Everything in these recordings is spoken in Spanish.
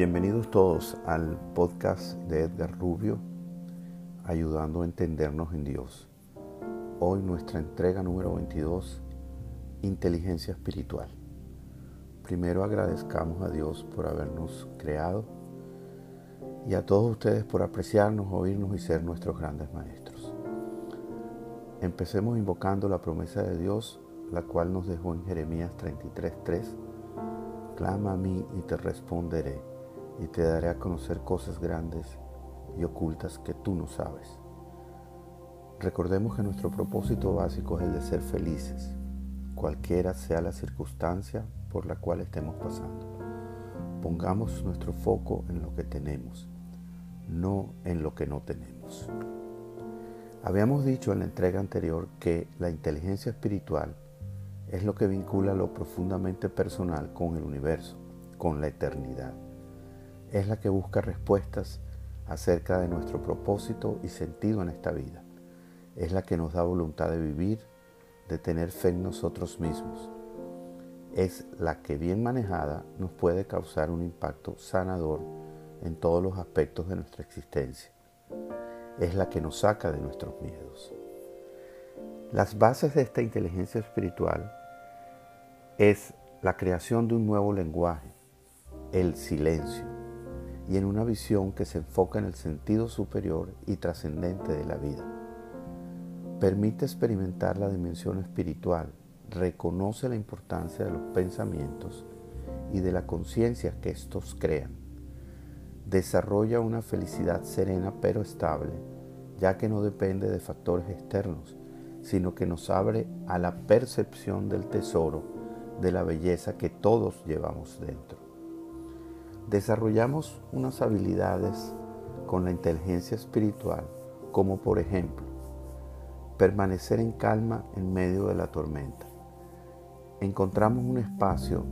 Bienvenidos todos al podcast de Edgar Rubio, ayudando a entendernos en Dios. Hoy nuestra entrega número 22, inteligencia espiritual. Primero agradezcamos a Dios por habernos creado y a todos ustedes por apreciarnos, oírnos y ser nuestros grandes maestros. Empecemos invocando la promesa de Dios, la cual nos dejó en Jeremías 33:3. Clama a mí y te responderé y te daré a conocer cosas grandes y ocultas que tú no sabes. Recordemos que nuestro propósito básico es el de ser felices, cualquiera sea la circunstancia por la cual estemos pasando. Pongamos nuestro foco en lo que tenemos, no en lo que no tenemos. Habíamos dicho en la entrega anterior que la inteligencia espiritual es lo que vincula lo profundamente personal con el universo, con la eternidad es la que busca respuestas acerca de nuestro propósito y sentido en esta vida. Es la que nos da voluntad de vivir, de tener fe en nosotros mismos. Es la que bien manejada nos puede causar un impacto sanador en todos los aspectos de nuestra existencia. Es la que nos saca de nuestros miedos. Las bases de esta inteligencia espiritual es la creación de un nuevo lenguaje, el silencio y en una visión que se enfoca en el sentido superior y trascendente de la vida. Permite experimentar la dimensión espiritual, reconoce la importancia de los pensamientos y de la conciencia que estos crean. Desarrolla una felicidad serena pero estable, ya que no depende de factores externos, sino que nos abre a la percepción del tesoro de la belleza que todos llevamos dentro desarrollamos unas habilidades con la inteligencia espiritual, como por ejemplo, permanecer en calma en medio de la tormenta. Encontramos un espacio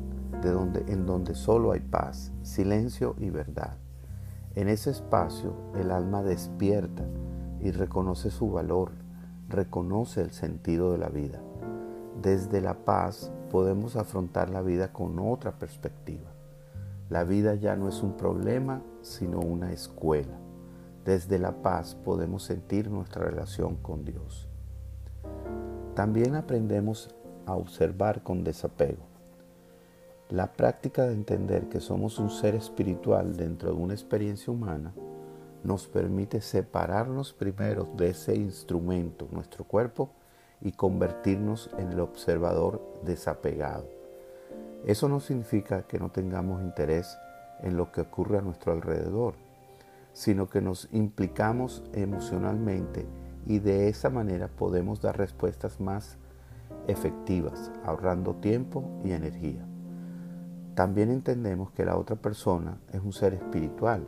de donde, en donde solo hay paz, silencio y verdad. En ese espacio el alma despierta y reconoce su valor, reconoce el sentido de la vida. Desde la paz podemos afrontar la vida con otra perspectiva. La vida ya no es un problema, sino una escuela. Desde la paz podemos sentir nuestra relación con Dios. También aprendemos a observar con desapego. La práctica de entender que somos un ser espiritual dentro de una experiencia humana nos permite separarnos primero de ese instrumento, nuestro cuerpo, y convertirnos en el observador desapegado. Eso no significa que no tengamos interés en lo que ocurre a nuestro alrededor, sino que nos implicamos emocionalmente y de esa manera podemos dar respuestas más efectivas, ahorrando tiempo y energía. También entendemos que la otra persona es un ser espiritual,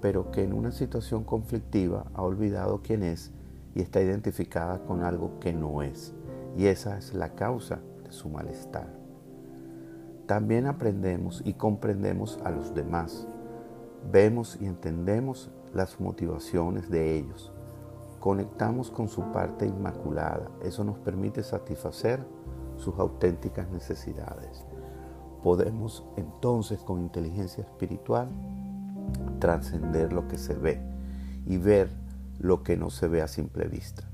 pero que en una situación conflictiva ha olvidado quién es y está identificada con algo que no es, y esa es la causa de su malestar. También aprendemos y comprendemos a los demás. Vemos y entendemos las motivaciones de ellos. Conectamos con su parte inmaculada. Eso nos permite satisfacer sus auténticas necesidades. Podemos entonces con inteligencia espiritual trascender lo que se ve y ver lo que no se ve a simple vista.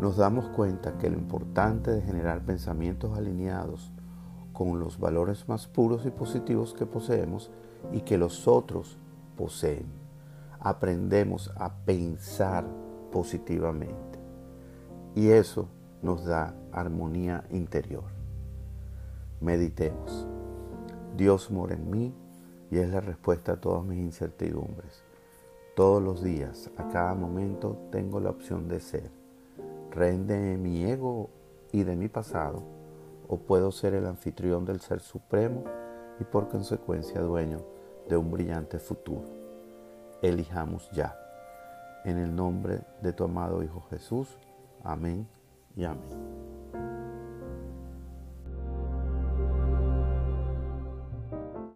Nos damos cuenta que lo importante de generar pensamientos alineados con los valores más puros y positivos que poseemos y que los otros poseen. Aprendemos a pensar positivamente y eso nos da armonía interior. Meditemos. Dios mora en mí y es la respuesta a todas mis incertidumbres. Todos los días, a cada momento, tengo la opción de ser. Rende mi ego y de mi pasado o puedo ser el anfitrión del Ser Supremo y por consecuencia dueño de un brillante futuro. Elijamos ya. En el nombre de tu amado Hijo Jesús. Amén y amén.